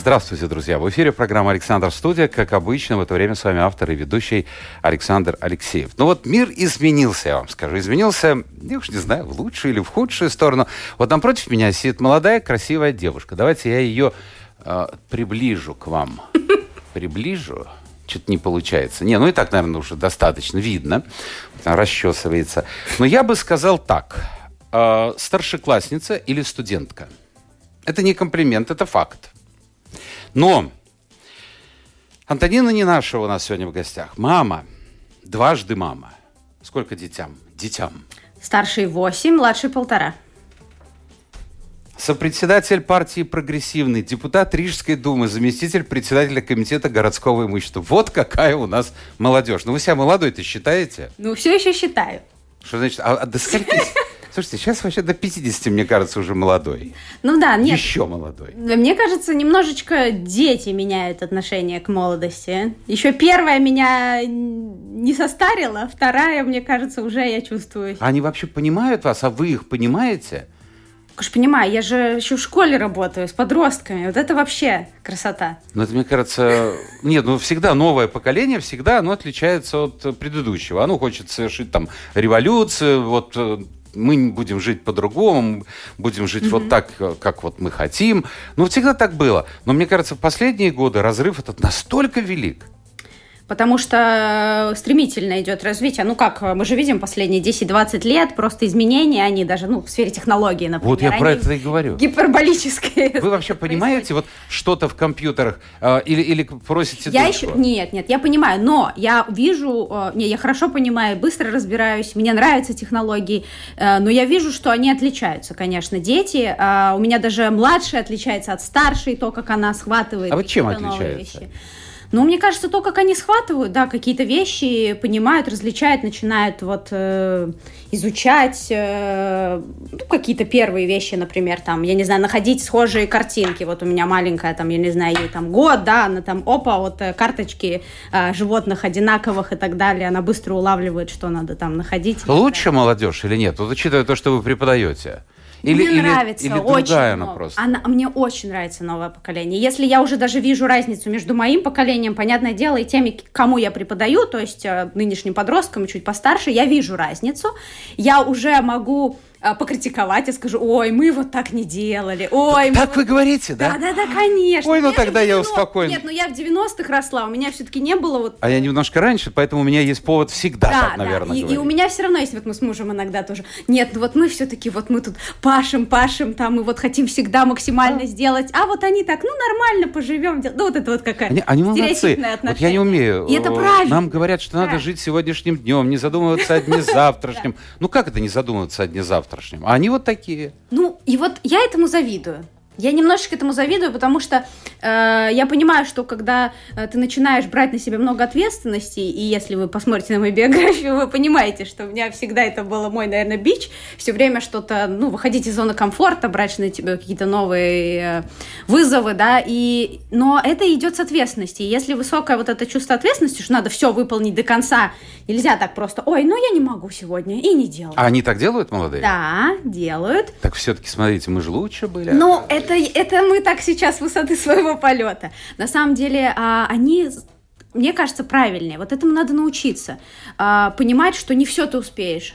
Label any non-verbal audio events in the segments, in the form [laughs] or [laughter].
Здравствуйте, друзья! В эфире программа «Александр Студия». Как обычно, в это время с вами автор и ведущий Александр Алексеев. Ну вот мир изменился, я вам скажу. Изменился, я уж не знаю, в лучшую или в худшую сторону. Вот напротив меня сидит молодая, красивая девушка. Давайте я ее э, приближу к вам. [laughs] Приближу. Что-то не получается. Не, ну и так, наверное, уже достаточно видно. Она расчесывается. Но я бы сказал так. Э, старшеклассница или студентка. Это не комплимент, это факт. Но Антонина не нашего у нас сегодня в гостях. Мама. Дважды мама. Сколько детям? Детям. Старший 8, младший полтора. Сопредседатель партии «Прогрессивный», депутат Рижской думы, заместитель председателя комитета городского имущества. Вот какая у нас молодежь. Ну вы себя молодой-то считаете? Ну, все еще считаю. Что значит? А, а до скольки? [laughs] Слушайте, сейчас вообще до 50, мне кажется, уже молодой. Ну да, нет. Еще молодой. Мне кажется, немножечко дети меняют отношение к молодости. Еще первая меня не состарила, вторая, мне кажется, уже я чувствую. Они вообще понимают вас, а вы их понимаете? Конечно, понимаю, я же еще в школе работаю с подростками. Вот это вообще красота. Ну, это, мне кажется... Нет, ну, всегда новое поколение, всегда оно отличается от предыдущего. Оно хочет совершить там революцию, вот э, мы будем жить по-другому, будем жить mm-hmm. вот так, как вот мы хотим. Ну, всегда так было. Но мне кажется, в последние годы разрыв этот настолько велик, потому что стремительно идет развитие. Ну как, мы же видим последние 10-20 лет, просто изменения, они даже, ну, в сфере технологий, например. Вот я про это и говорю. Гиперболические. Вы вообще понимаете вот что-то в компьютерах э, или, или просите Я еще, нет, нет, я понимаю, но я вижу, э, не, я хорошо понимаю, быстро разбираюсь, мне нравятся технологии, э, но я вижу, что они отличаются, конечно, дети. Э, у меня даже младшая отличается от старшей, то, как она схватывает. А вот чем отличается? Вещи. Ну, мне кажется, то, как они схватывают, да, какие-то вещи, понимают, различают, начинают вот э, изучать э, ну, какие-то первые вещи, например, там, я не знаю, находить схожие картинки. Вот у меня маленькая, там, я не знаю, ей там год, да, она там, опа, вот э, карточки э, животных одинаковых и так далее, она быстро улавливает, что надо там находить. Лучше молодежь или нет? Вот учитывая то, что вы преподаете. Или, мне или, нравится или очень. Она, просто? Она, мне очень нравится новое поколение. Если я уже даже вижу разницу между моим поколением, понятное дело, и теми, кому я преподаю, то есть э, нынешним подросткам, чуть постарше, я вижу разницу. Я уже могу покритиковать, я скажу, ой, мы вот так не делали, ой. Так вот... вы говорите, да? Да, да, да, конечно. Ой, ну я тогда я успокоен. Нет, ну я в 90-х росла, у меня все-таки не было вот... А я немножко раньше, поэтому у меня есть повод всегда да, так, наверное, да. И, и у меня все равно есть, вот мы с мужем иногда тоже, нет, ну вот мы все-таки, вот мы тут пашем, пашем, там, и вот хотим всегда максимально а. сделать, а вот они так, ну нормально поживем, ну вот это вот какая Они, они молодцы. Вот я не умею. И это правильно. Нам говорят, что надо жить сегодняшним днем, не задумываться о дне [laughs] завтрашнем. Ну как это не задумываться о дне завтрашнем? А они вот такие. Ну, и вот я этому завидую. Я немножечко этому завидую, потому что э, я понимаю, что когда э, ты начинаешь брать на себя много ответственности, и если вы посмотрите на мою [laughs] биографию, вы понимаете, что у меня всегда это было мой, наверное, бич, все время что-то, ну, выходить из зоны комфорта, брать на тебя какие-то новые э, вызовы, да, и, но это идет с ответственности. Если высокое вот это чувство ответственности, что надо все выполнить до конца, нельзя так просто, ой, ну я не могу сегодня, и не делаю. А они так делают, молодые? Да, делают. Так все-таки, смотрите, мы же лучше были. Ну, это это, это мы так сейчас с высоты своего полета. На самом деле, а, они мне кажется, правильнее. Вот этому надо научиться. А, понимать, что не все ты успеешь.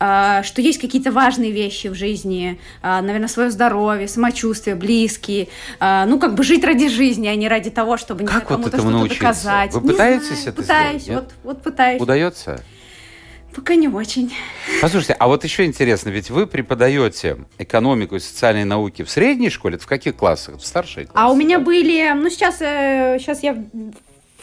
А, что есть какие-то важные вещи в жизни, наверное, свое здоровье, самочувствие, близкие. Ну, как бы жить ради жизни, а не ради того, чтобы как кому-то вот что-то доказать. Вы пытаетесь знаю, это пытаюсь, сделать? Вот, вот пытаюсь. Удается? Пока не очень. Послушайте, а вот еще интересно, ведь вы преподаете экономику и социальные науки в средней школе, в каких классах? В старшей классе? А у меня были, ну сейчас, сейчас э, я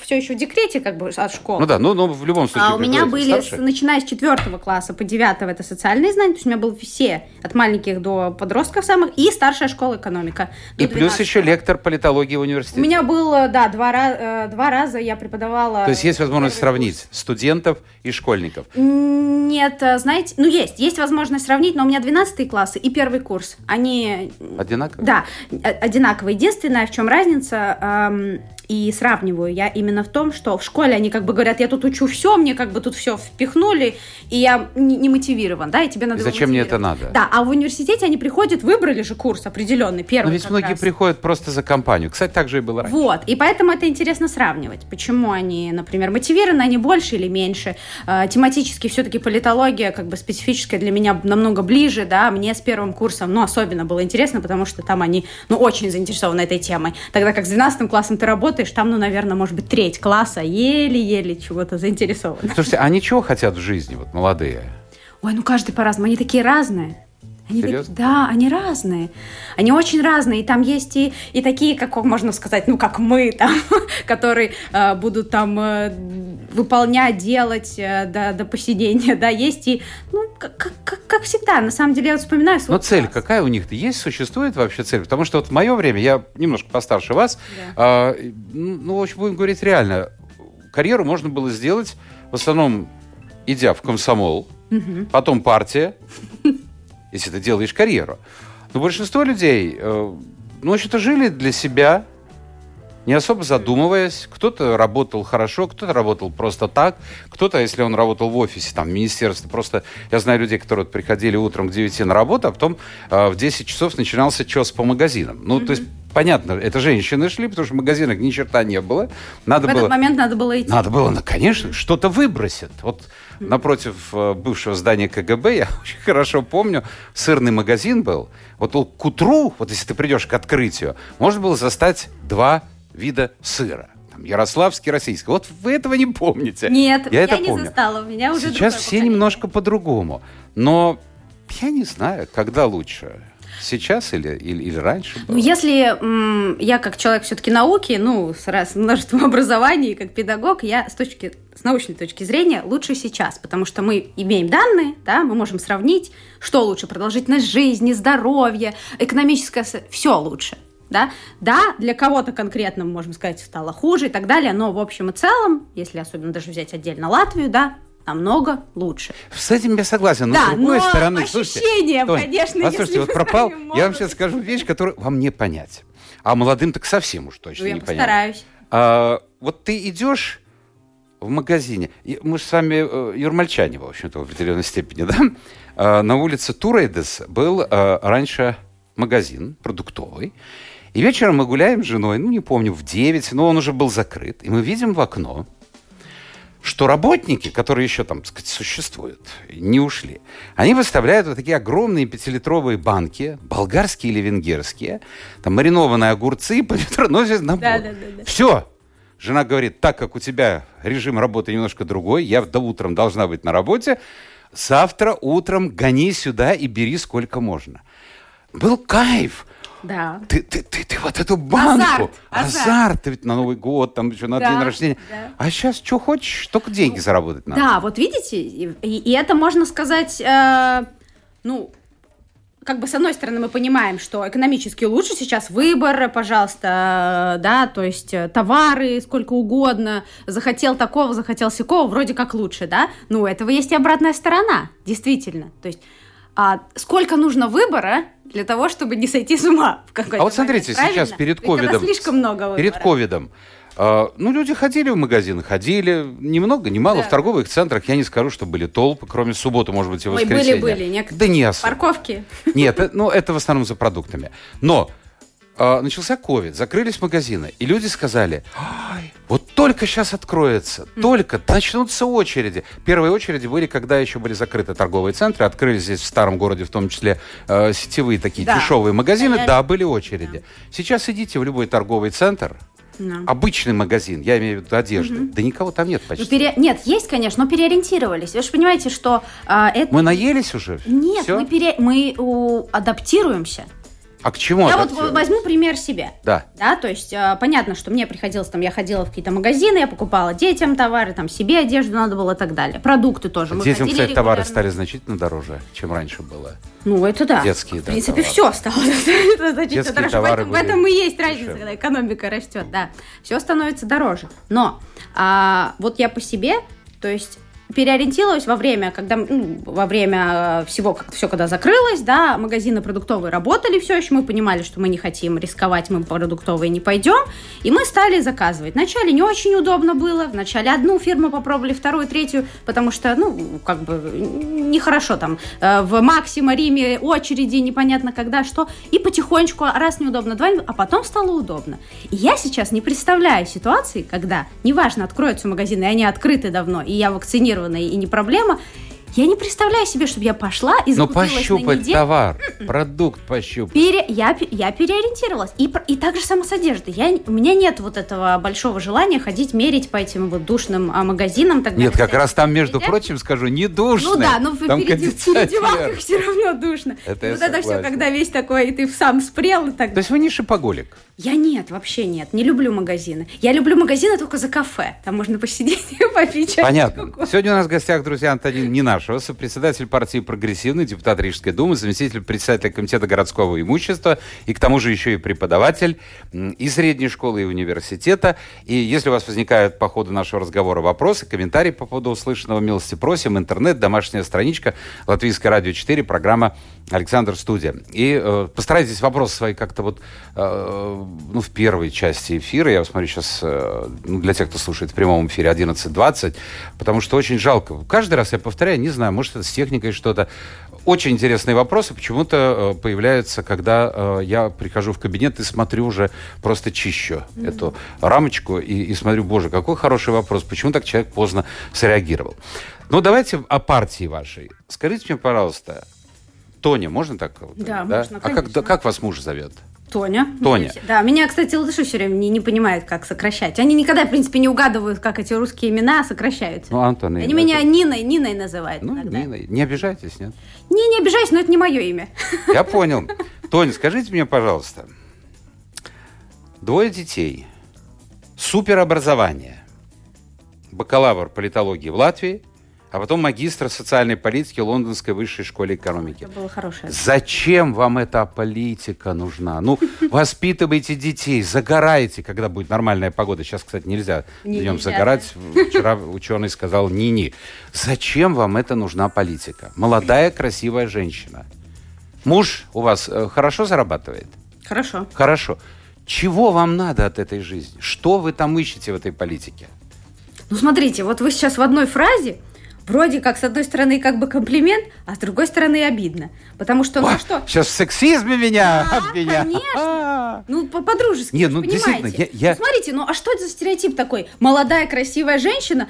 все еще в декрете как бы от школы. Ну да, ну, ну в любом случае. А у меня были, с, начиная с четвертого класса по девятого, это социальные знания, то есть у меня был все, от маленьких до подростков самых, и старшая школа экономика. И плюс 12. еще лектор политологии в У университете. меня было, да, два, э, два раза я преподавала... То есть есть возможность сравнить студентов и школьников. Нет, э, знаете, ну есть, есть возможность сравнить, но у меня 12 классы и первый курс, они, Одинаково? да, э, одинаковые. Единственное, в чем разница, эм, и сравниваю я именно в том, что в школе они как бы говорят, я тут учу все, мне как бы тут все впихнули, и я не, не мотивирован, да, и тебе надо И зачем мне это надо? Да, а в университете они приходят, выбрали же курс определенный, первый Но ведь многие раз. приходят просто за компанию. Кстати, так же и было раньше. Вот, и поэтому это интересно сравнивать. Почему они, например, мотивированы, они больше или меньше. Э, тематически все-таки политология, как бы специфическая для меня намного ближе, да, мне с первым курсом, ну, особенно было интересно, потому что там они, ну, очень заинтересованы этой темой. Тогда как с 12 классом ты работаешь, там, ну, наверное, может быть, треть класса еле-еле чего-то заинтересованы. Слушайте, а они чего хотят в жизни, вот молодые? Ой, ну каждый по-разному, они такие разные. Они таки- Серьезно? да, они разные. Они очень разные. И там есть и, и такие, как можно сказать, ну, как мы, там, [laughs] которые э, будут там э, выполнять, делать э, до, до посидения, да, есть и, ну, как, как- как, всегда, на самом деле, я вот вспоминаю свой Но цель класс. какая у них-то есть? Существует вообще цель? Потому что вот в мое время, я немножко постарше вас, а, ну, в общем, будем говорить реально, карьеру можно было сделать в основном, идя в комсомол, потом партия, если ты делаешь карьеру. Но большинство людей, э, ну, в общем-то, жили для себя, не особо задумываясь. Кто-то работал хорошо, кто-то работал просто так. Кто-то, если он работал в офисе, там, в министерстве, просто... Я знаю людей, которые вот приходили утром к 9 на работу, а потом э, в 10 часов начинался чес по магазинам. Ну, то есть, понятно, это женщины шли, потому что в магазинах ни черта не было. Надо В было... этот момент надо было идти. Надо было, ну, конечно, что-то выбросит. Вот напротив э, бывшего здания КГБ, я [laughs] очень хорошо помню, сырный магазин был. Вот к утру, вот если ты придешь к открытию, можно было застать два вида сыра. Там, Ярославский, российский. Вот вы этого не помните. Нет, я, я, это не помню. застала, у меня уже Сейчас все поколение. немножко по-другому. Но я не знаю, когда лучше. Сейчас или, или, или раньше было? Ну, если я как человек все-таки науки, ну, с раз [laughs] множеством образований, как педагог, я с точки с научной точки зрения лучше сейчас, потому что мы имеем данные, да, мы можем сравнить, что лучше, продолжительность жизни, здоровье, экономическое, все лучше. Да? да, для кого-то конкретно, мы можем сказать, стало хуже и так далее, но в общем и целом, если особенно даже взять отдельно Латвию, да, намного лучше. С этим я согласен. Но Да, с другой но стороны, слушайте, ощущения, Тонь, конечно, послушайте, если вот пропал. Я вам сейчас скажу вещь, которую вам не понять. А молодым так совсем уж точно Ну, я не понять. постараюсь. А, вот ты идешь в магазине, мы же с вами э, юрмальчане, в общем-то, в определенной степени, да? А, на улице Турейдес был э, раньше магазин продуктовый, и вечером мы гуляем с женой, ну, не помню, в 9, но он уже был закрыт, и мы видим в окно, что работники, которые еще там, так сказать, существуют, не ушли, они выставляют вот такие огромные пятилитровые банки, болгарские или венгерские, там маринованные огурцы, помидоры, [laughs] ну, здесь набор. Да-да-да-да. Все. Жена говорит, так как у тебя режим работы немножко другой, я до утром должна быть на работе, завтра утром гони сюда и бери сколько можно. Был кайф. Да. Ты, ты, ты, ты вот эту банку, Азарт, азарт. азарт, ведь на Новый год, там еще на Да, день рождения. да. А сейчас что хочешь, только деньги заработать надо. Да, вот видите, и, и- и это можно сказать, э, ну, как бы с одной стороны мы понимаем, что экономически лучше сейчас выбор, пожалуйста, э, да, то есть э, товары сколько угодно, захотел такого, захотел сякого, вроде как лучше, да, ну, у этого есть и обратная сторона, действительно, то есть а сколько нужно выбора для того, чтобы не сойти с ума в какой-то А вот смотрите, момент, сейчас перед ковидом, слишком много выбора. перед ковидом, э, ну, люди ходили в магазин, ходили, немного, немало, Да. в торговых центрах, я не скажу, что были толпы, кроме субботы, может быть, и Ой, воскресенья. были-были, некоторые. Да не особо. Парковки. Нет, э, ну это в основном за продуктами. Но э, начался ковид, закрылись магазины, и люди сказали, «Ай, вот только сейчас откроется, только начнутся очереди. Первые очереди были, когда еще были закрыты торговые центры, открылись здесь в старом городе, в том числе э, сетевые такие Да. дешевые магазины, Стояли. да, были очереди. Сейчас идите в любой торговый центр, Да. обычный магазин, я имею в виду одежды, да никого там нет Ну, почти. пере- Нет, есть, конечно, но переориентировались. Вы же понимаете, что а, это... Мы наелись уже? Нет, Всё? мы, пере... мы у- адаптируемся. А к чему Я вот возьму пример себя. Да. Да, то есть э, понятно, что мне приходилось там, я ходила в какие-то магазины, я покупала детям товары, там себе одежду надо было и так далее. Продукты тоже. Мы Детям, кстати, товары регулярно. стали значительно дороже, чем раньше было. Ну, это да. Детские, В да, принципе, товары. все стало [laughs] значительно дороже. В товары этом, в этом и есть разница, когда экономика растет, да. Все становится дороже. Но а, вот я по себе, то есть переориентировалась во время, когда ну, во время э, всего, как все когда закрылось, да, магазины продуктовые работали все еще, мы понимали, что мы не хотим рисковать, мы продуктовые не пойдем, и мы стали заказывать. Вначале не очень удобно было, вначале одну фирму попробовали, вторую, третью, потому что, ну, как бы нехорошо там э, в Максима, Риме очереди, непонятно когда, что, и потихонечку, раз неудобно, два, а потом стало удобно. И я сейчас не представляю ситуации, когда, неважно, откроются магазины, и они открыты давно, и я вакцинированная, и не проблема, я не представляю себе, чтобы я пошла и Ну, закупилась на пощупать неделю. товар, продукт пощупать. Пере- я, я переориентировалась. И, и так же само с одеждой. Я, у меня нет вот этого большого желания ходить мерить по этим вот душным а, магазинам. Так Нет, как раз там, между Везде. прочим, скажу, не душно. Ну да, но в там кондиционер. переодевалках все равно душно. Это вот это все, когда весь такой, и ты сам спрел и так То есть вы не шипоголик? Я нет, вообще нет. Не люблю магазины. Я люблю магазины только за кафе. Там можно посидеть [laughs] и попить чашечку Понятно. кофе. Сегодня у нас в гостях, друзья, Антонин Нинашева, председатель партии «Прогрессивный», депутат Рижской думы, заместитель председателя комитета городского имущества и к тому же еще и преподаватель и средней школы, и университета. И если у вас возникают по ходу нашего разговора вопросы, комментарии по поводу услышанного, милости просим. Интернет, домашняя страничка, Латвийское радио 4, программа «Александр Студия». И э, постарайтесь вопросы свои как-то вот э, ну, в первой части эфира, я смотрю сейчас, э, ну, для тех, кто слушает в прямом эфире 11.20, потому что очень жалко. Каждый раз я повторяю, не знаю, может, это с техникой что-то. Очень интересные вопросы почему-то э, появляются, когда э, я прихожу в кабинет и смотрю уже, просто чищу эту рамочку и, и смотрю, боже, какой хороший вопрос, почему так человек поздно среагировал. Ну, давайте о партии вашей. Скажите мне, пожалуйста, Тоня, можно так? вот, Да, можно, А как, конечно. да, как вас муж зовет? Тоня. Тоня. Да, меня, кстати, латыши все время не, не понимают, как сокращать. Они никогда, в принципе, не угадывают, как эти русские имена сокращаются. Ну, Антон. Они это- меня Ниной, Ниной называют Ну, иногда. Нина, не обижайтесь, нет? Не, не обижайся, но это не мое имя. [laughs] Я понял. Тоня, скажите мне, пожалуйста, двое детей, суперобразование, бакалавр политологии в Латвии, а потом магистр социальной политики Лондонской высшей школе экономики. Это было хорошее. Зачем вам эта политика нужна? Ну, [laughs] воспитывайте детей, загорайте, когда будет нормальная погода. Сейчас, кстати, нельзя Не, днем нельзя, загорать. Вчера ученый сказал ни-ни. Зачем вам это нужна политика? Молодая, красивая женщина. Муж у вас э, хорошо зарабатывает? Хорошо. Хорошо. Чего вам надо от этой жизни? Что вы там ищете в этой политике? Ну, смотрите, вот вы сейчас в одной фразе вроде как, с одной стороны, как бы комплимент, а с другой стороны, обидно. Потому что, ну Ой, что, Сейчас в сексизме меня Да, обвинят. конечно. А. Ну, по- по-дружески, Не, вы ну, действительно, я- я- Ну, смотрите, ну а что это за стереотип такой? Молодая, красивая женщина,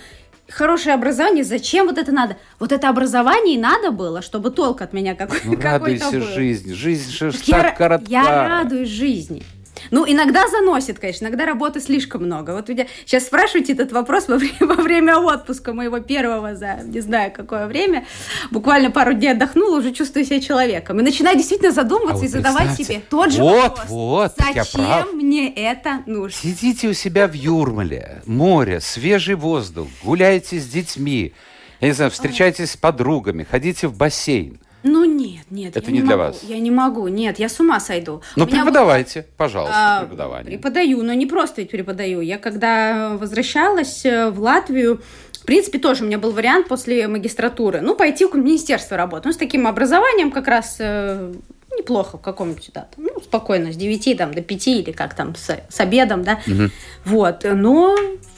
хорошее образование, зачем вот это надо? Вот это образование и надо было, чтобы толк от меня какой- Ну, какой-то радуйся был. жизни. Жизнь же Так я, так ра- коротка. я радуюсь жизни. Ну, иногда заносит, конечно, иногда работы слишком много. Вот меня сейчас спрашиваете этот вопрос во время, [laughs] во время отпуска моего первого за не знаю какое время. Буквально пару дней отдохнула, уже чувствую себя человеком. И начинаю действительно задумываться А вот и задавать себе тот же вот, вопрос. вот, так я Зачем прав. мне это нужно? Сидите у себя в Юрмале, море, свежий воздух, гуляйте с детьми, я не знаю, встречайтесь с подругами, ходите в бассейн. Нет, Это я не не, для могу. вас. Я не могу, нет, я с ума сойду. Ну, У меня вот- преподавайте, пожалуйста, А, преподавание. Преподаю, но не просто ведь преподаю. Я когда возвращалась э, в Латвию, в принципе, тоже у меня был вариант после магистратуры, ну, пойти в министерство работать. Ну, с таким образованием как раз э, неплохо в каком-нибудь, да, там, ну, спокойно, с 9 там, до 5 или как там, с, с обедом, да. Вот, но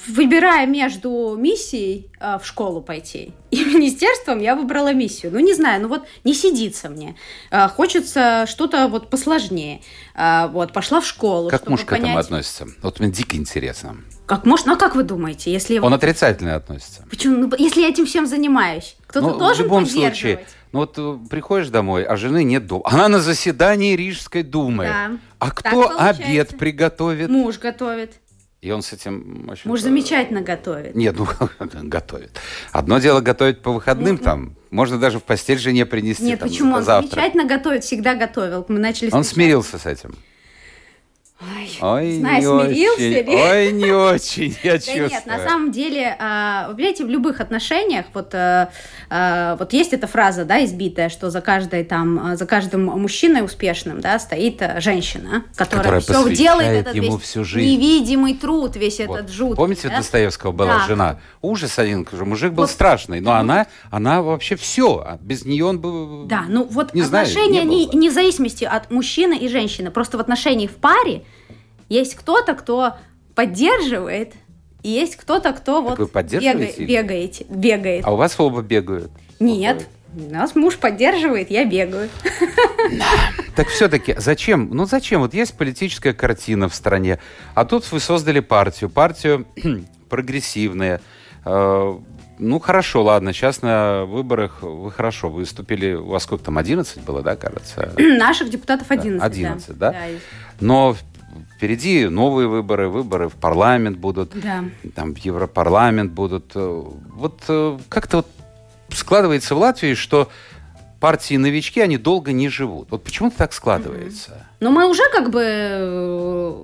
выбирая между миссией э, в школу пойти и [laughs] министерством, я выбрала миссию. Ну, не знаю, ну вот не сидится мне. Э, хочется что-то вот посложнее. Э, вот, пошла в школу, Как муж к этому понять... относится? Вот мне дико интересно. Как можно? Ну, а как вы думаете, если... Он отрицательно относится. Почему? Ну, если я этим всем занимаюсь, кто-то Ну, должен в любом поддерживать. случае, ну вот э, приходишь домой, а жены нет дома. Она на заседании Рижской думы. Да. А кто обед приготовит? Муж готовит. И он с этим... общем-то, Муж замечательно готовит. Нет, ну, [laughs] готовит. Одно дело готовить по выходным там. Можно даже в постель жене принести. Нет, там, почему? Он завтрак. замечательно готовит, всегда готовил. Мы начали Он смирился с этим. Ой, Ой, знаю, не смирился очень. ли. Ой, [laughs] не очень, я Да чувствую. нет, на самом деле, а, вы понимаете, в любых отношениях, вот, э, э, вот есть эта фраза, да, избитая, что за каждой там, за каждым мужчиной успешным, да, стоит э, женщина, которая, Которая все делает этот ему весь всю жизнь. невидимый труд, весь Вот. этот жуткий. Помните, да? Достоевского была Да. жена? Ужас один, мужик был Вот. страшный, но она, она вообще все. Без нее он бы... Да, ну вот Не знаю, отношения не не, бы. не в зависимости от мужчины и женщины. Просто в отношениях в паре есть кто-то, кто поддерживает, и есть кто-то, кто вот вы поддерживаете бега- или- бегает. А у вас оба бегают? Нет, нас муж поддерживает, я бегаю. Так все-таки зачем? Ну зачем? Вот есть политическая картина в стране, а тут вы создали партию, партию [clears throat] прогрессивная. Э, Ну хорошо, ладно, сейчас на выборах вы хорошо выступили, у вас сколько там, 11 было, да, кажется? [clears throat] Наших депутатов 11. 11, да? Да. Но впереди новые выборы, выборы в парламент будут, Да. там в Европарламент будут. Э, Вот э, как-то вот складывается в Латвии, что партии новички, они долго не живут. Вот почему-то так складывается. Но мы уже как бы э,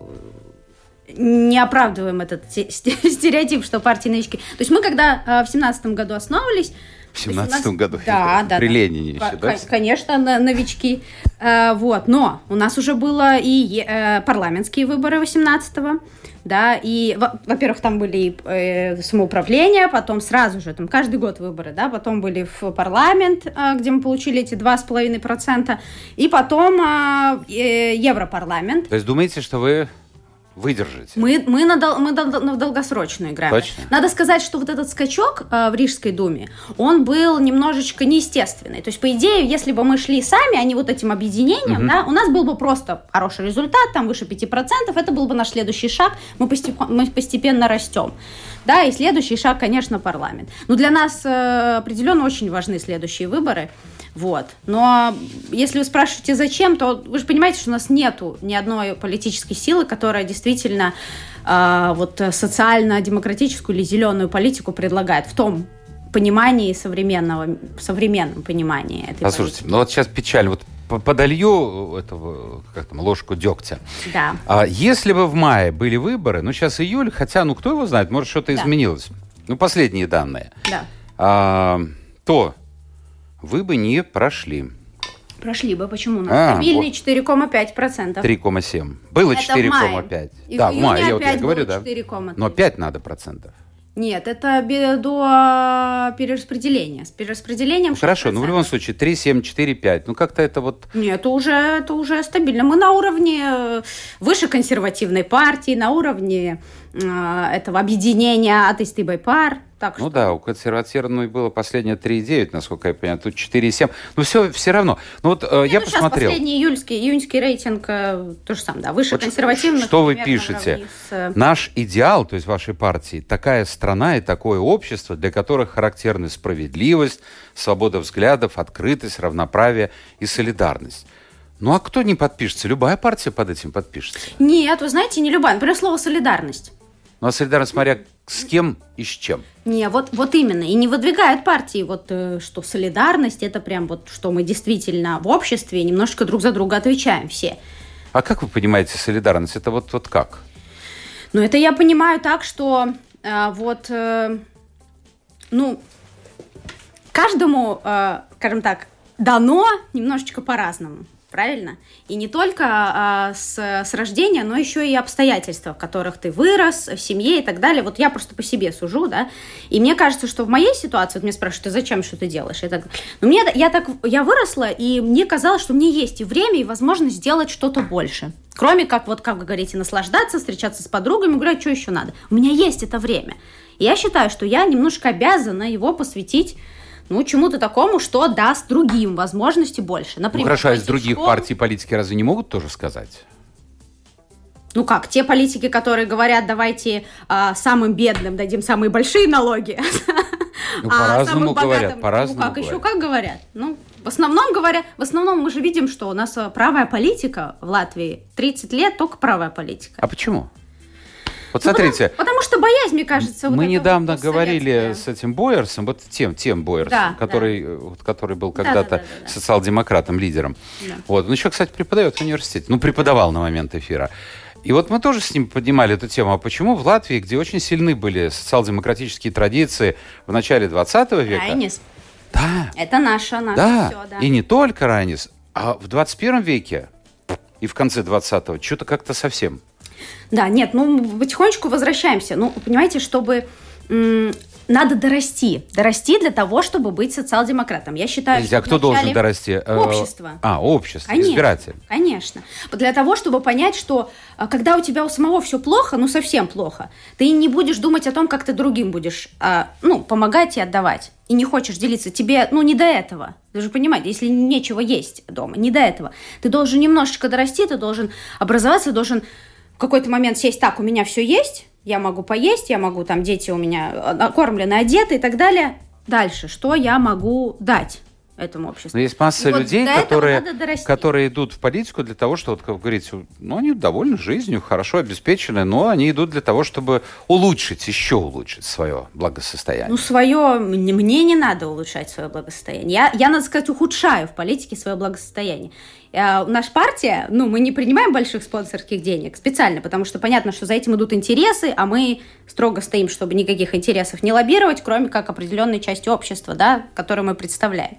не оправдываем этот те- сте- [laughs] стереотип, что партии новички. То есть мы когда в семнадцатом году основывались, В семнадцатом году. Да, да. При да. Ленине еще, да? ко- Конечно, новички. Э, Вот, но у нас уже было и э, парламентские выборы 18-го, да, и, во- во-первых, там были и, э, самоуправление, потом сразу же, там каждый год выборы, да, потом были в парламент, где мы получили эти 2,5%, и потом Европарламент. То есть думаете, что вы выдержите? Мы, мы, на, дол- мы дол- на долгосрочную играем. Точно? Надо сказать, что вот этот скачок э, в Рижской думе, он был немножечко неестественный. То есть, по идее, если бы мы шли сами, а не вот этим объединением, да, у нас был бы просто хороший результат, там выше 5%, это был бы наш следующий шаг, мы, постеп- мы постепенно растем. Да, и следующий шаг, конечно, парламент. Но для нас э, определенно очень важны следующие выборы. Вот. Но если вы спрашиваете, зачем, то вы же понимаете, что у нас нету ни одной политической силы, которая действительно э, вот социально-демократическую или зеленую политику предлагает в том понимании современного, в современном понимании этой Послушайте, политики. ну вот сейчас печально. Вот по- подолью этого, как там, ложку дегтя. Да. А если бы в мае были выборы, ну сейчас июль, хотя, ну кто его знает, может что-то Да. изменилось. Ну последние данные. Да. А, то вы бы не прошли. Прошли бы. Почему? У нас А, стабильные 4,5%. 3,7. Было Это в мае. 4,5. И Да, в мае, я вот я говорю, да. 4,3. Но 5 надо процентов. Нет, это до перераспределения. С перераспределением Ну, хорошо, ну в 6%. любом случае 3, 7, 4, 5. Ну как-то это вот... Нет, это уже, это уже стабильно. Мы на уровне э, выше консервативной партии, на уровне этого объединения атеисты Байпар. Так Ну что... да, у консервативной было последнее 3,9, насколько я понимаю, тут 4,7. Но все, все равно. Ну вот э, я Ну, посмотрел. последний июльский, июньский рейтинг э, то же самое, да, выше Вот консервативных. Что вы пишете? с, э, Наш идеал, то есть вашей партии, такая страна и такое общество, для которых характерны справедливость, свобода взглядов, открытость, равноправие и солидарность. Ну а кто не подпишется? Любая партия под этим подпишется. Нет, вы знаете, не любая. Например, слово солидарность. Ну а солидарность, смотря с кем и с чем. Не, вот, вот именно. И не выдвигают партии, вот, э, что солидарность, это прям вот, что мы действительно в обществе немножечко друг за друга отвечаем все. А как вы понимаете солидарность? Это вот, вот как? Но это я понимаю так, что э, вот, э, ну, каждому, э, скажем так, дано немножечко по-разному. Правильно? И не только а, с, с рождения, но еще и обстоятельства, в которых ты вырос, в семье и так далее. Вот я просто по себе сужу, да. И мне кажется, что в моей ситуации, вот меня спрашивают, ты зачем что ты делаешь? И так, но мне, я так, я выросла, и мне казалось, что мне есть и время, и возможность сделать что-то больше. Кроме как, вот как вы говорите, наслаждаться, встречаться с подругами, говорю, «А что еще надо? У меня есть это время. И я считаю, что я немножко обязана его посвятить ну, чему-то такому, что даст другим возможности больше. Например, ну хорошо, а из других школу. партий политики разве не могут тоже сказать? Ну как, те политики, которые говорят, давайте а, самым бедным дадим самые большие налоги, [laughs] Ну, а по-разному говорят, богатым- по-разному Ну как, еще говорят. как говорят? Ну, в основном говоря, в основном мы же видим, что у нас а, правая политика в Латвии 30 лет только правая политика. А почему? Вот Ну, смотрите, Потому, потому что боязнь, мне кажется, вот мы эта недавно вот говорили с этим Бойерсом, вот тем, тем Бойерсом, Да, который, э, вот который был Да, когда-то да, да, да, да. социал-демократом, лидером. Да. Вот. Он еще, кстати, преподает в университете. Ну, преподавал на момент эфира. И вот мы тоже с ним поднимали эту тему. А почему в Латвии, где очень сильны были социал-демократические традиции в начале 20 века... Райнис. Да, Это наша, наша да. всё, да. И не только Райнис, а в 21 веке и в конце 20-го что-то как-то совсем. Да, нет, ну потихонечку возвращаемся. Ну, понимаете, чтобы надо дорасти. Дорасти для того, чтобы быть социал-демократом. Я считаю, Подождите, а кто должен дорасти? Э, Общество. А, общество, Конечно, избиратель. Конечно. Для того, чтобы понять, что а, когда у тебя у самого все плохо, ну совсем плохо, ты не будешь думать о том, как ты другим будешь, а, ну, помогать и отдавать. И не хочешь делиться. Тебе, ну, не до этого. Вы же понимаете, если нечего есть дома, не до этого. Ты должен немножечко дорасти, ты должен образоваться, должен в какой-то момент сесть, так, у меня все есть, я могу поесть, я могу, там, дети у меня а, накормлены, одеты и так далее. Дальше, что я могу дать этому обществу? Но есть масса И вот людей, этого которые, которые идут в политику для того, что, вот, как вы говорите, ну, они довольны жизнью, хорошо обеспечены, но они идут для того, чтобы улучшить, еще улучшить свое благосостояние. Ну, свое, мне не надо улучшать свое благосостояние. Я, я, надо сказать, ухудшаю в политике свое благосостояние. Э, Наша партия, ну, мы не принимаем больших спонсорских денег специально, потому что понятно, что за этим идут интересы, а мы строго стоим, чтобы никаких интересов не лоббировать, кроме как определенной части общества, да, которую мы представляем,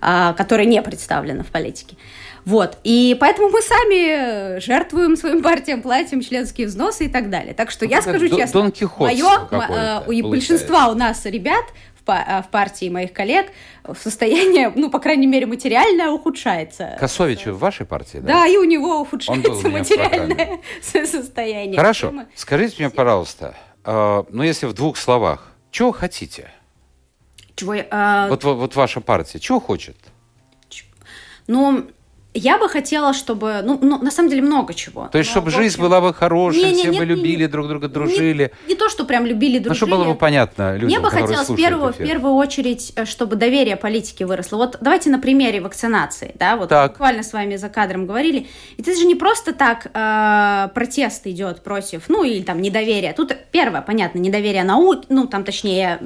а, которая не представлена в политике. Вот. И поэтому мы сами жертвуем своим партиям, платим членские взносы и так далее. Так что Ну, я скажу Дон- честно, мое, э, получается. большинства у нас ребят в, э, в партии моих коллег в состояние, ну, по крайней мере, материальное ухудшается. Косович в вашей партии, да? Да, и у него ухудшается материальное [laughs] со- состояние. Хорошо. Мы- Скажите мне, пожалуйста, э, ну, если в двух словах, чего хотите? Чего, я, а, Вот, вот, вот ваша партия, чего хочет? Ну, я бы хотела, чтобы... Ну, ну, на самом деле много чего. То есть, Но, чтобы в жизнь общем, была бы хорошей, Не-не, все бы нет, любили не- друг друга, дружили. Не, не то, что прям любили, Ну, дружили. чтобы было бы понятно людям, Мне бы хотелось в первую, в первую очередь, э, чтобы доверие политики выросло. Вот давайте на примере вакцинации, да, вот Так. буквально с вами за кадром говорили. Ведь это же не просто так э, протест идет против, ну или там недоверие. Тут первое, понятно, недоверие науки, ну там точнее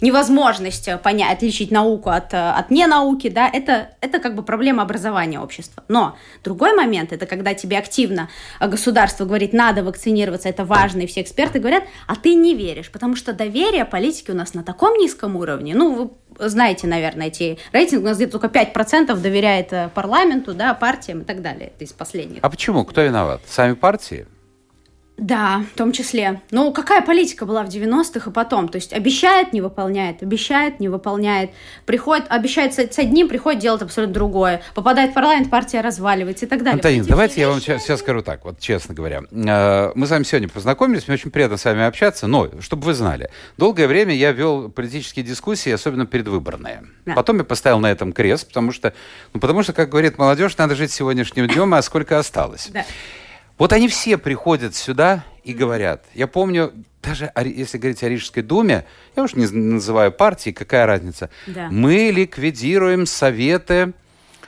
невозможность понять, отличить науку от, э, от ненауки, да, это, это как бы проблема образования общества. Но другой момент, это когда тебе активно э, государство говорит, надо вакцинироваться, это важно, и все эксперты говорят, а ты не веришь, потому что доверие политики у нас на таком низком уровне. Ну, вы знаете, наверное, эти рейтинги, у нас где-то только 5% доверяет э, парламенту, да, партиям и так далее. Это из последних. А почему? Кто виноват? Сами партии? Да, в том числе. Ну, какая политика была в 90-х и потом? То есть обещает, не выполняет, обещает, не выполняет. Приходит, обещает с, одним, приходит, делать абсолютно другое. Попадает в парламент, партия разваливается и так далее. Антонин, эти давайте я вам сейчас, сейчас скажу так, вот честно говоря. Э, Мы с вами сегодня познакомились, мне очень приятно с вами общаться, но, чтобы вы знали, долгое время я вел политические дискуссии, особенно предвыборные. Да. Потом я поставил на этом крест, потому что, ну, потому что, как говорит молодежь, надо жить сегодняшним днем, а сколько осталось. Да. Вот они все приходят сюда и говорят. Я помню, даже если говорить о Рижской думе, я уж не называю партии, какая разница. Да. Мы ликвидируем советы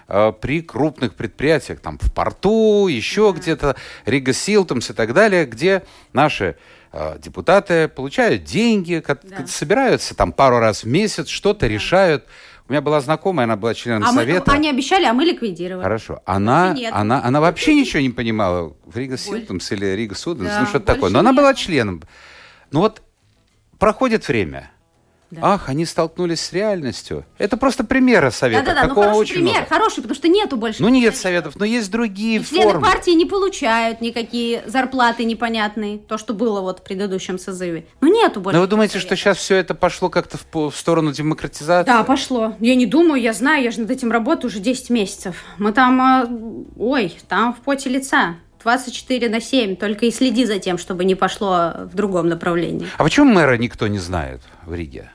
э, при крупных предприятиях, там в порту, еще где-то, Rīgas siltums и так далее, где наши э, депутаты получают деньги, Да. собираются там пару раз в месяц, что-то решают. У меня была знакомая, она была членом А мы, совета. они обещали, а мы ликвидировали. Хорошо. Она, Нет. она, она вообще ничего не понимала в Rīgas siltums или Rīgas ūdens, Да, ну что-то такое. Но она нет. была членом. Ну вот проходит время. Да. Ах, они столкнулись с реальностью. Это просто примеры совета. Да-да-да, ну Какого хороший очень пример, много. хороший, потому что нету больше. Ну нет советов, но есть другие И члены формы. партии не получают никакие зарплаты непонятные, то, что было вот в предыдущем созыве. Ну нету больше. Но вы думаете, что советов. сейчас все это пошло как-то в, в сторону демократизации? Да, пошло. Я не думаю, я знаю, я же над этим работаю уже 10 месяцев. Мы там, э, ой, там в поте лица. 24 на 7, только и следи за тем, чтобы не пошло в другом направлении. А почему мэра никто не знает в Риге?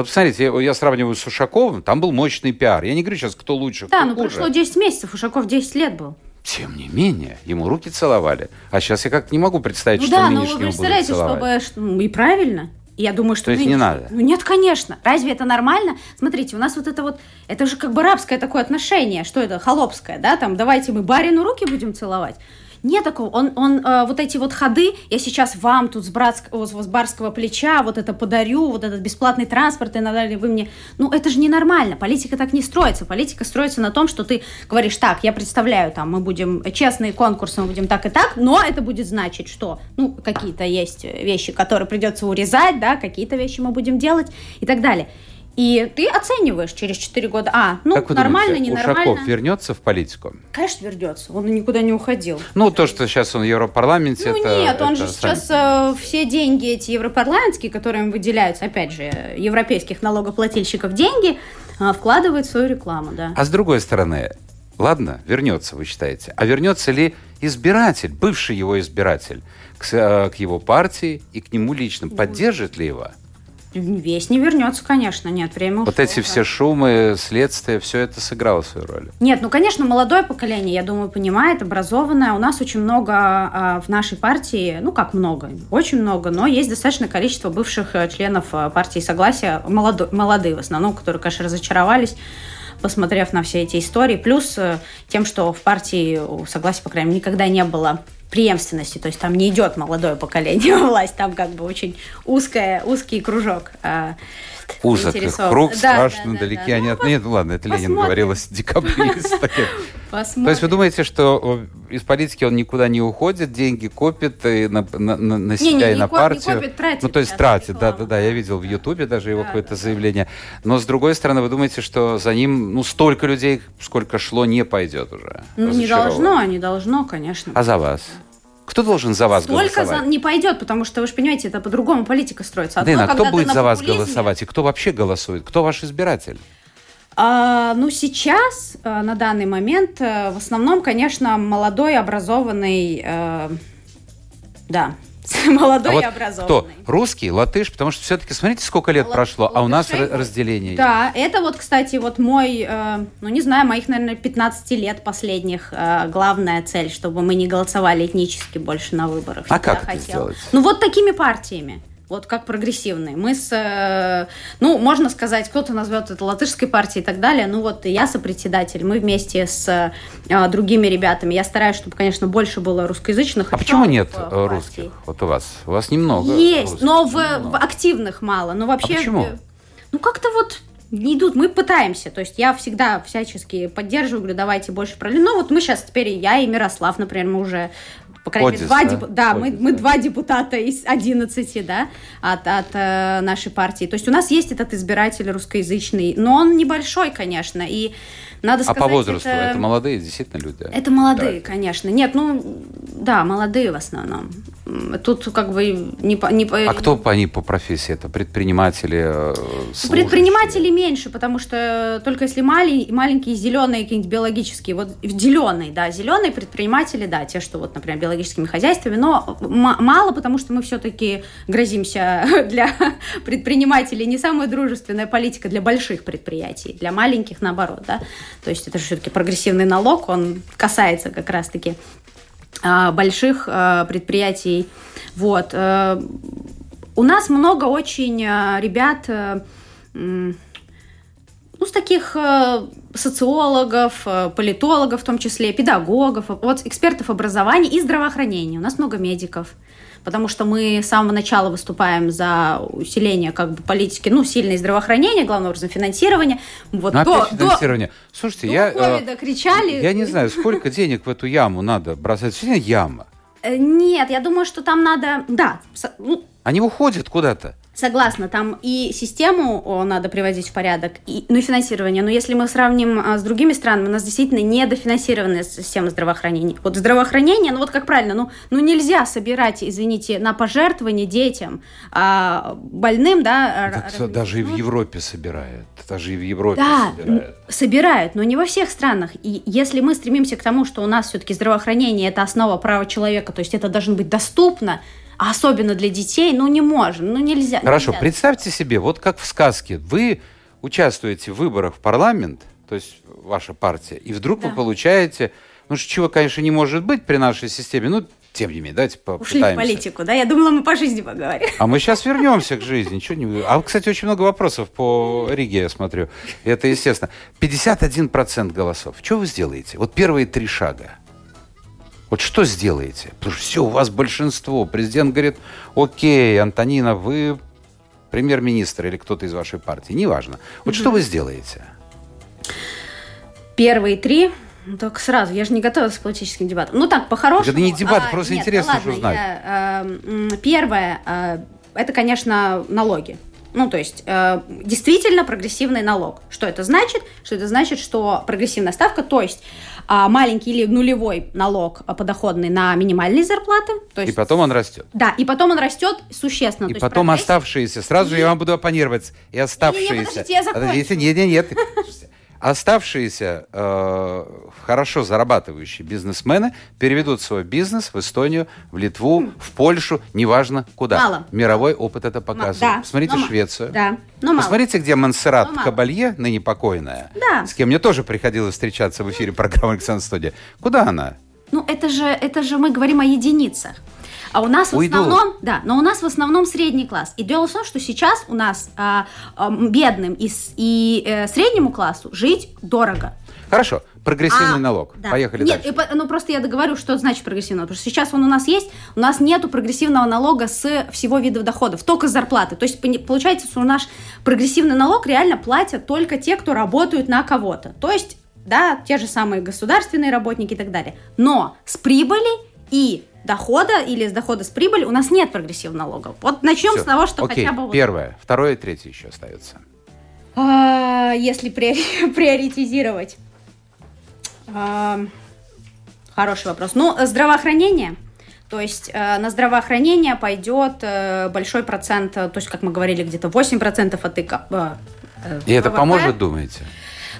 Вот посмотрите, я, я сравниваю с Ушаковым, там был мощный пиар. Я не говорю сейчас, кто лучше, Да, кто ну хуже. прошло 10 месяцев, Ушаков 10 лет был. Тем не менее, ему руки целовали. А сейчас я как-то не могу представить, Ну что да, но нынешнему вы будут представляете, чтобы... ну, И правильно. Я думаю, что... То есть не нынешний- надо? Ну нет, конечно. Разве это нормально? Смотрите, у нас вот это вот... Это же как бы рабское такое отношение. Что это? Холопское, да? Там давайте мы барину руки будем целовать. Нет такого. Он, он э, вот эти вот ходы, я сейчас вам тут с, братск, с барского плеча вот это подарю, вот этот бесплатный транспорт и надали вы мне. Ну, это же ненормально. Политика так не строится. Политика строится на том, что ты говоришь, так, я представляю, там, мы будем честные конкурсы, мы будем так и так, но это будет значить, что, ну, какие-то есть вещи, которые придется урезать, да, какие-то вещи мы будем делать и так далее. И ты оцениваешь через 4 года, а, ну, как вы нормально, думаете, ненормально. Ушаков вернется в политику? Конечно, вернется. Он никуда не уходил. Ну, то, что сейчас он в Европарламенте, Ну это... нет, он это же сами сейчас э, все деньги эти европарламентские, которые им выделяются, опять же, европейских налогоплательщиков деньги, э, вкладывает в свою рекламу, да. А с другой стороны, ладно, вернется, вы считаете, а вернется ли избиратель, бывший его избиратель, к, э, к его партии и к нему лично? Поддержит ли его? Весь не вернется, конечно, нет, время Вот ушло, эти да. все шумы, следствия, все это сыграло свою роль. Нет, ну, конечно, молодое поколение, я думаю, понимает, образованное. У нас очень много а, в нашей партии, ну, как много, очень много, но есть достаточное количество бывших э, членов э, партии Согласия, молодо- молодые в основном, которые, конечно, разочаровались посмотрев на все эти истории, плюс э, тем, что в партии у Согласия, по крайней мере, никогда не было преемственности, то есть там не идет молодое поколение во власть, там как бы очень узкая, узкий кружок. Узок круг, Да, страшно да, да, далеки да. они Ну, от... Нет, ну ладно, это Ленин посмотрим. говорил, декабрист. таких. Посмотрим. [laughs] То есть вы думаете, что э, из политики он никуда не уходит, деньги копит и на, на- на- на себя и не на коп- не партию? копит, тратит ну, то есть тратит, на да, да, да. Я видел в Ютубе даже его Да, какое-то да, да. заявление. Но с другой стороны, вы думаете, что за ним, ну, столько людей, сколько шло, не пойдет уже? Ну, не должно, не должно, конечно. А за вас? Кто должен за вас Столько за- голосовать? не пойдет, потому что, вы же понимаете, это по-другому политика строится. Одно, Дина, а кто будет за вас голосовать? И кто вообще голосует? Кто ваш избиратель? А, ну, сейчас, э, на данный момент, э, в основном, конечно, молодой, образованный, э, да, [laughs] молодой а вот и кто? образованный. Русский, латыш? Потому что все-таки, смотрите, сколько лет Лат- прошло, а у нас латышей? ра- разделение. Да, это вот, кстати, вот мой, э, ну не знаю, моих, наверное, 15 лет последних э, главная цель, чтобы мы не голосовали этнически больше на выборах. А как это сделать? Ну вот такими партиями. Вот как прогрессивные. Мы с, э, ну, можно сказать, кто-то назовет это латышской партией и так далее. Ну вот я сопредседатель, мы вместе с э, другими ребятами. Я стараюсь, чтобы, конечно, больше было русскоязычных. А почему нет э, партии. русских? Вот у вас. У вас немного. Есть, русских, но в, немного. в активных мало. Но вообще. А почему? Ну как-то вот не идут. Мы пытаемся. То есть я всегда всячески поддерживаю, говорю, давайте больше пролили. Ну вот мы сейчас теперь, я и Мирослав, например, мы уже по крайней мере, два, да? депу- да, мы, мы да. два депутата из 11, да, от, от э, нашей партии. То есть у нас есть этот избиратель русскоязычный, но он небольшой, конечно, и надо А сказать... по возрасту это молодые действительно люди? Это молодые, конечно. Нет, ну, да, молодые в основном. Тут как бы не по... Не по... А кто по- они по профессии? Это предприниматели, э, Ну, служащие? Предпринимателей меньше, потому что только если мали- маленькие зеленые какие-нибудь биологические, вот зеленые, да, зеленые предприниматели, да, те, что вот, например, биологическими хозяйствами, но мало, потому что мы все-таки грозимся [laughs] для предпринимателей не самая дружественная политика для больших предприятий, для маленьких наоборот, да, то есть это же все-таки прогрессивный налог, он касается как раз-таки больших а, предприятий, вот. э, У нас много очень а, ребят, э, ну, с таких э, социологов, э, политологов в том числе, педагогов, вот экспертов образования и здравоохранения. У нас много медиков, потому что мы с самого начала выступаем за усиление как бы политики, ну, сильное здравоохранение, главным образом финансирование. Вот Ну, до, опять до, финансирование. Слушайте, до я... э, ковида кричали. Я не знаю, сколько денег в эту яму надо бросать. Действительно яма. Э, Нет, я думаю, что там надо, да, ну, Они уходят куда-то. Согласна, там и систему надо приводить в порядок, и, ну и финансирование. Но если мы сравним а, с другими странами, у нас действительно недофинансированная система здравоохранения. Вот здравоохранение, ну вот как правильно, ну, ну нельзя собирать, извините, на пожертвования детям, а, больным, да. Так р- даже и в ну, Европе собирают. Даже и в Европе да, собирают. собирают, но не во всех странах. И если мы стремимся к тому, что у нас все-таки здравоохранение это основа права человека, то есть это должно быть доступно, а особенно для детей, ну не можем, ну нельзя. Хорошо, нельзя. представьте себе, вот как в сказке, вы участвуете в выборах в парламент, то есть ваша партия, и вдруг вы Да. получаете, ну чего, конечно, не может быть при нашей системе, ну, тем не менее, давайте Ушли в попытаемся. политику, да? Я думала, мы по жизни поговорим. А мы сейчас вернемся к жизни. Ничего не... А, кстати, очень много вопросов по Риге, я смотрю. Это естественно. 51% голосов. Что вы сделаете? Вот первые три шага. Вот что сделаете? Потому что все, у вас большинство. Президент говорит, окей, Антонина, вы премьер-министр или кто-то из вашей партии, неважно. Вот что вы сделаете? Первые три ну, только сразу, я же не готова к политическим дебатам. Ну так, по-хорошему... Это не дебат, а, просто нет, интересно, ладно, что знать. Я, э, первое, э, это, конечно, налоги. Ну, то есть, э, действительно прогрессивный налог. Что это значит? Что это значит, что прогрессивная ставка, то есть э, маленький или нулевой налог подоходный на минимальные зарплаты. То есть, и потом он растет. Да, и потом он растет существенно. И потом прогресс... оставшиеся, сразу и... же я вам буду оппонировать, и оставшиеся... Не, не, подождите, я закончу. Подождите, нет, нет, нет. Оставшиеся э, хорошо зарабатывающие бизнесмены переведут свой бизнес в Эстонию, в Литву, в Польшу, неважно куда. Мало. Мировой опыт это показывает. Да, Посмотрите но Швецию. Да, но Посмотрите, где Монсеррат Кабалье, ныне покойная, да. с кем мне тоже приходилось встречаться в эфире программы «Александр Студия». Куда она? Ну, это же, это же мы говорим о единицах. А у нас Уйду. в основном, да, но у нас в основном средний класс. И дело в том, что сейчас у нас а, а, бедным и, и э, среднему классу жить дорого. Хорошо, прогрессивный а, налог. Да. Поехали Нет, дальше. И, ну просто я договорю, что значит прогрессивный налог. Потому что сейчас он у нас есть, у нас нету прогрессивного налога с всего видов доходов, только с зарплаты. То есть получается, что наш прогрессивный налог реально платят только те, кто работают на кого-то. То есть, да, те же самые государственные работники и так далее. Но с прибыли и дохода или с дохода с прибыли у нас нет прогрессивного налога. Вот начнем Все. с того, что Окей. хотя бы... Вот... Первое, второе, третье еще остается. А, если приори- [laughs] приоритизировать. А, хороший вопрос. Ну, здравоохранение. То есть э, на здравоохранение пойдет э, большой процент, э, то есть, как мы говорили, где-то 8% от ИК. Э, э, И это поможет, думаете?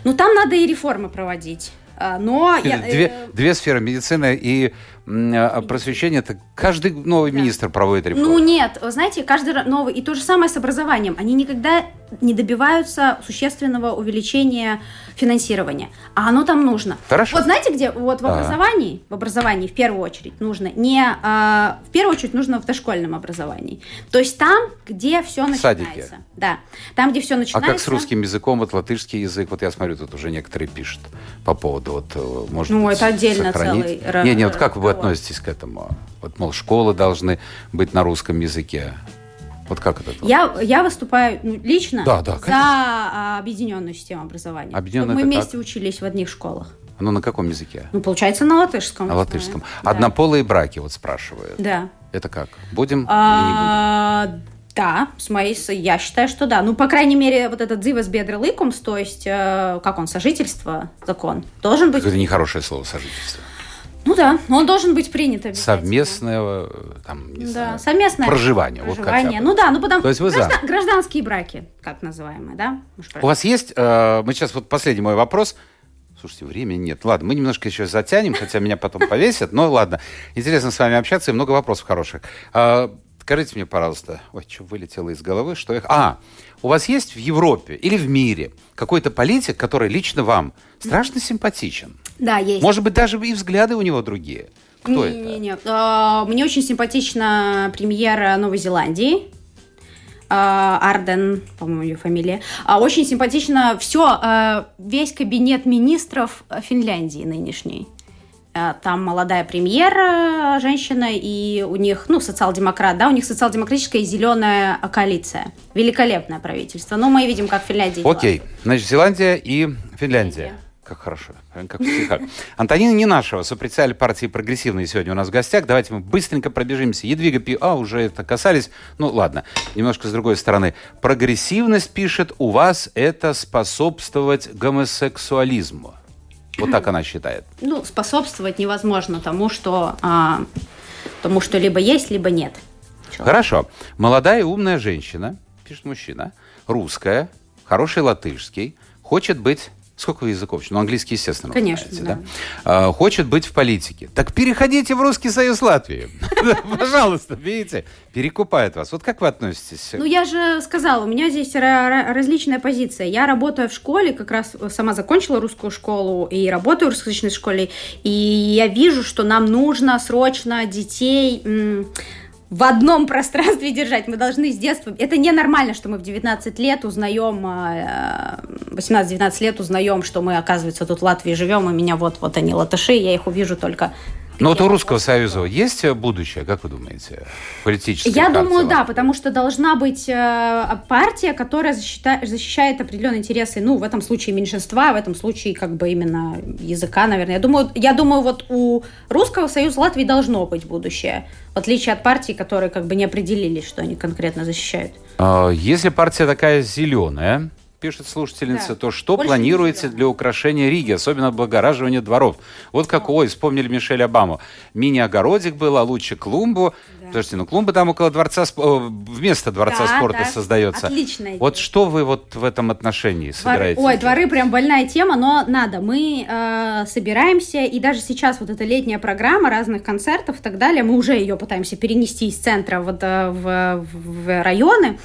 Ну, там надо и реформы проводить. А, но две, я, э, две сферы медицина и а, просвещение. Это каждый новый да. министр проводит реформу. Ну нет, знаете, каждый новый и то же самое с образованием. Они никогда не добиваются существенного увеличения финансирования, а оно там нужно. Хорошо. Вот знаете где? Вот в образовании, в образовании в первую очередь нужно не а, в первую очередь нужно в дошкольном образовании. То есть там, где все начинается. Садики. Да, там, где все начинается. А как с русским языком, вот латышский язык, вот я смотрю, тут уже некоторые пишут по поводу вот, э, может ну быть, это отдельно сохранить. целый. Не, не, вот как вы относитесь к этому? Вот мол школы должны быть на русском языке. Вот как это? Я, я выступаю ну, лично да, да, за а, объединенную систему образования. Объединенную мы вместе как? учились в одних школах. Ну, на каком языке? Ну, получается, на латышском. На латышском. Да. Однополые браки, вот спрашивают. Да. Это как? Будем а, или не будем? Да, с моей, я считаю, что да. Ну, по крайней мере, вот этот дзивас бедрелыкумс, то есть, э, как он, сожительство, закон, должен быть... Это нехорошее слово, сожительство. Ну да, он должен быть принят Совместное там, не да, знаю, совместное проживание. проживание. Вот ну да, ну потому То есть вы граждан, гражданские браки, как называемые, да? У вас есть, э, мы сейчас вот последний мой вопрос. Слушайте, времени нет. Ладно, мы немножко еще затянем, хотя меня потом повесят, но ладно. Интересно с вами общаться и много вопросов хороших. Скажите мне, пожалуйста, ой, что вылетело из головы, что я... А, у вас есть в Европе или в мире какой-то политик, который лично вам страшно симпатичен? Да, есть. Может быть, даже и взгляды у него другие. Кто не, это? Не, не. А, мне очень симпатична премьера Новой Зеландии. А, Арден, по-моему, ее фамилия. А, очень симпатично все, весь кабинет министров Финляндии нынешний. Там молодая премьера, женщина, и у них, ну, социал-демократ, да, у них социал-демократическая и зеленая коалиция. Великолепное правительство. Но мы видим, как в Финляндии. Окей, дела. значит, Зеландия и Финляндия. Финляндия. Как хорошо, как в стихах. Антонина Ненашева, сопредседатель партии «Прогрессивные» сегодня у нас в гостях. Давайте мы быстренько пробежимся. Едвига Пи... А, уже это касались. Ну, ладно, немножко с другой стороны. Прогрессивность, пишет, у вас это способствовать гомосексуализму. Вот так она считает. Ну, способствовать невозможно тому, что, а, тому, что либо есть, либо нет. Человек. Хорошо. Молодая умная женщина, пишет мужчина, русская, хороший латышский, хочет быть Сколько языков? Ну, английский, естественно, Конечно, знаете, да. А, хочет быть в политике. Так переходите в Русский Союз Латвии. [laughs] Пожалуйста, видите, перекупает вас. Вот как вы относитесь? Ну, я же сказала, у меня здесь различная позиция. Я работаю в школе, как раз сама закончила русскую школу и работаю в русскоязычной школе, и я вижу, что нам нужно срочно детей в одном пространстве держать. Мы должны с детства... Это ненормально, что мы в 19 лет узнаем, 18-19 лет узнаем, что мы, оказывается, тут в Латвии живем, и меня вот, вот они латыши, я их увижу только Но вот такие у Русского. Союза есть э, будущее, как вы думаете? Политическое. Я думаю, да, потому что должна быть э, партия, которая защита- защищает определенные интересы, ну, в этом случае меньшинства, в этом случае как бы именно языка, наверное. Я думаю, я думаю, вот у Русского Союза Латвии должно быть будущее, в отличие от партий, которые как бы не определились, что они конкретно защищают. А, Если партия такая зеленая, пишет слушательница, Да. то что Больше зелёная. для украшения Риги, особенно облагораживания дворов? Вот как, ой, вспомнили Мишель Обаму. Мини-огородик был, а лучше клумбу. Подождите, ну клумба там около дворца, э, вместо дворца Да, спорта да. создается. Отличная Вот идея. что вы вот в этом отношении Дворы- собираетесь? Ой, дворы прям больная тема, но надо. Мы э, собираемся, и даже сейчас вот эта летняя программа разных концертов и так далее, мы уже ее пытаемся перенести из центра вот, э, в, в районы.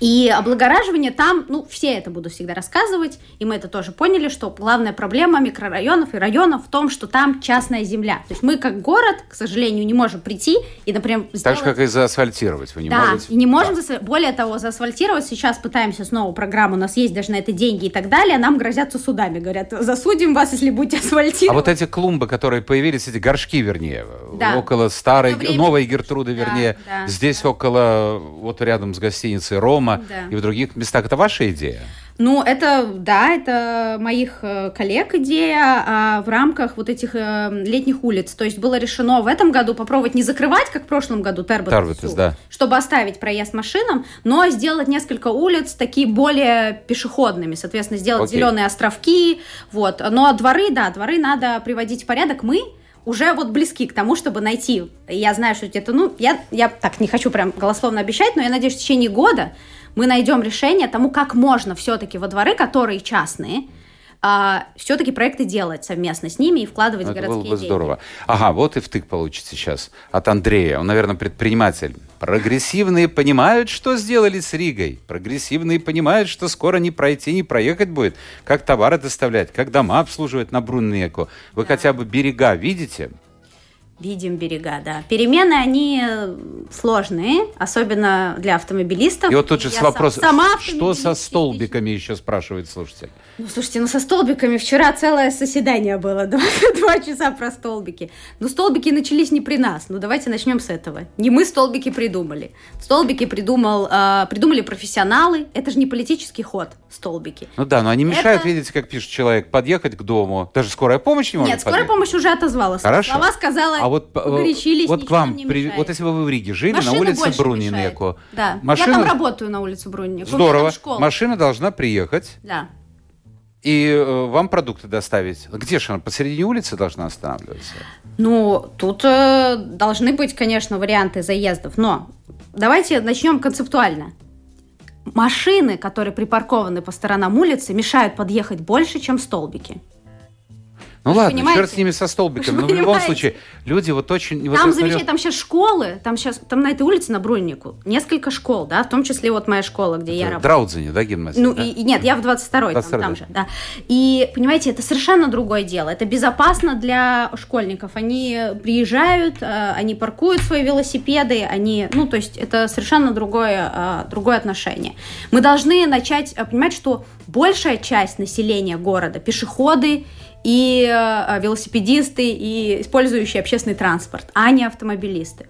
И облагораживание там, ну, все это буду всегда рассказывать, и мы это тоже поняли, что главная проблема микрорайонов и районов в том, что там частная земля. То есть мы как город, к сожалению, не можем прийти и, например, Так же, сделать- как и заасфальтировать. Вы не да, можете? и не можем, Да. засва- более того, заасфальтировать. Сейчас пытаемся снова программу, у нас есть даже на это деньги и так далее. Нам грозятся судами, говорят, засудим вас, если будете А асфальтировать. вот эти клумбы, которые появились, эти горшки, вернее, Да. около старой, время- новой Гертруды, Да, вернее, да, здесь около, вот рядом с гостиницей Рома Да. и в других местах. Это ваша идея? Ну, это, да, это моих э, коллег идея а, в рамках вот этих э, летних улиц. То есть было решено в этом году попробовать не закрывать, как в прошлом году, Терботес, да. чтобы оставить проезд машинам, но сделать несколько улиц такие более пешеходными, соответственно, сделать Окей. зеленые островки, вот. Но дворы, да, дворы надо приводить в порядок. Мы уже вот близки к тому, чтобы найти. Я знаю, что это, ну, я, я так не хочу прям голословно обещать, но я надеюсь, в течение года мы найдем решение тому, как можно все-таки во дворы, которые частные, все-таки проекты делать совместно с ними и вкладывать в Это городские было бы деньги. здорово. Ага, вот и втык получится сейчас от Андрея. Он, наверное, предприниматель. Прогрессивные понимают, что сделали с Ригой. Прогрессивные понимают, что скоро не пройти, не проехать будет. Как товары доставлять, как дома обслуживать на Бруннеку. Вы хотя бы берега видите? Видим берега, да. Перемены, они э, сложные, особенно для автомобилистов. И вот тут же Я вопрос, сама что со столбиками еще спрашивает слушатель. Ну, слушайте, ну со столбиками вчера целое соседание было, [laughs] два, два часа про столбики. Ну, столбики начались не при нас, ну давайте начнем с этого. Не мы столбики придумали. Столбики придумал, э, придумали профессионалы, это же не политический ход, столбики. Ну да, но они мешают, Это- видите, как пишет человек, подъехать к дому. Даже скорая помощь не может Нет, скорая подъехать. помощь уже отозвалась. Хорошо. Слова сказала, А вот, э, погорячились, вот к вам, не при- вот если бы вы в Риге жили Машина на улице Брунинеку. Да, машина... я там работаю на улице Брунинеку. Здорово. Машина должна приехать Да. и э, вам продукты доставить. Где же она? Посередине улицы должна останавливаться? Ну, тут э, должны быть, конечно, варианты заездов, но давайте начнем концептуально. Машины, которые припаркованы по сторонам улицы, мешают подъехать больше, чем столбики. Ну Вы ладно, понимаете? черт с ними со столбиками. Вы Но в любом случае, люди вот очень... вот там я смотрю- замечательно, там сейчас школы, там сейчас, там на этой улице, на Бруннику, несколько школ, да, в том числе вот моя школа, где я Это работаю. Драудзене, да, гимназия? Ну, да? и, нет, я в 22-й, 22-й, там, там же, да. И, понимаете, это совершенно другое дело. Это безопасно для школьников. Они приезжают, э, они паркуют свои велосипеды, они, ну, то есть это совершенно другое, э, другое отношение. Мы должны начать э, понимать, что большая часть населения города, пешеходы и э, велосипедисты, и использующие общественный транспорт, а не автомобилисты.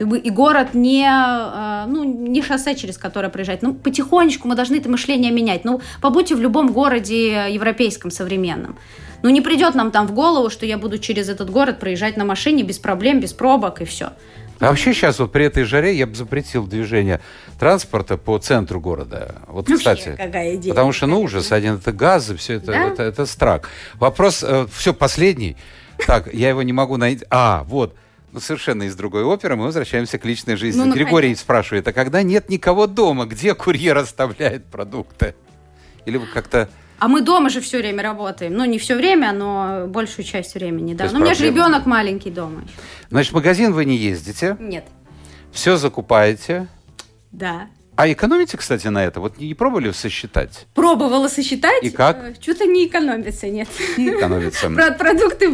И город не, э, ну, не шоссе, через которое проезжать. Ну, потихонечку мы должны это мышление менять. Ну, побудьте в любом городе европейском, современном. Ну, не придет нам там в голову, что я буду через этот город проезжать на машине без проблем, без пробок и все. А вообще сейчас вот при этой жаре я бы запретил движение транспорта по центру города. Вот, Вообще, кстати. какая идея. Потому что, ну, ужас, один это газы, все это, Да. это, это страх. Вопрос, все, последний. Так, я его не могу найти. А, вот. Ну, совершенно из другой оперы мы возвращаемся к личной жизни. Ну, Григорий наконец. спрашивает, а когда нет никого дома, где курьер оставляет продукты? Или вы как-то... А мы дома же все время работаем. Ну, не все время, но большую часть времени, да. есть Ну, у меня же ребенок маленький дома. Значит, в магазин вы не ездите, Нет. все закупаете, Да. А экономите, кстати, на это? Вот не пробовали сосчитать? Пробовала сосчитать. И как? Э, Что-то не экономится, нет. Не экономится. [laughs] Про- Продукты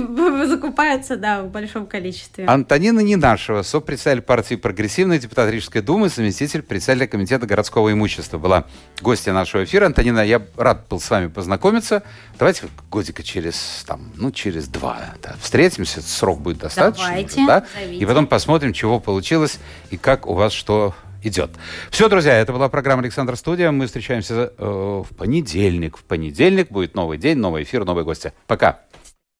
закупаются, да, в большом количестве. Антонина Нинашева, сопредседатель партии «Прогрессивная», депутат Рижской думы, заместитель председателя комитета городского имущества, была гостья нашего эфира. Антонина, я рад был с вами познакомиться. Давайте годика через, там, ну, через два да, встретимся, срок будет достаточно. Давайте, уже, да? зовите. И потом посмотрим, чего получилось и как у вас что идет. Все, друзья, это была программа «Александр Студия». Мы встречаемся э, в понедельник. В понедельник будет новый день, новый эфир, новые гости. Пока.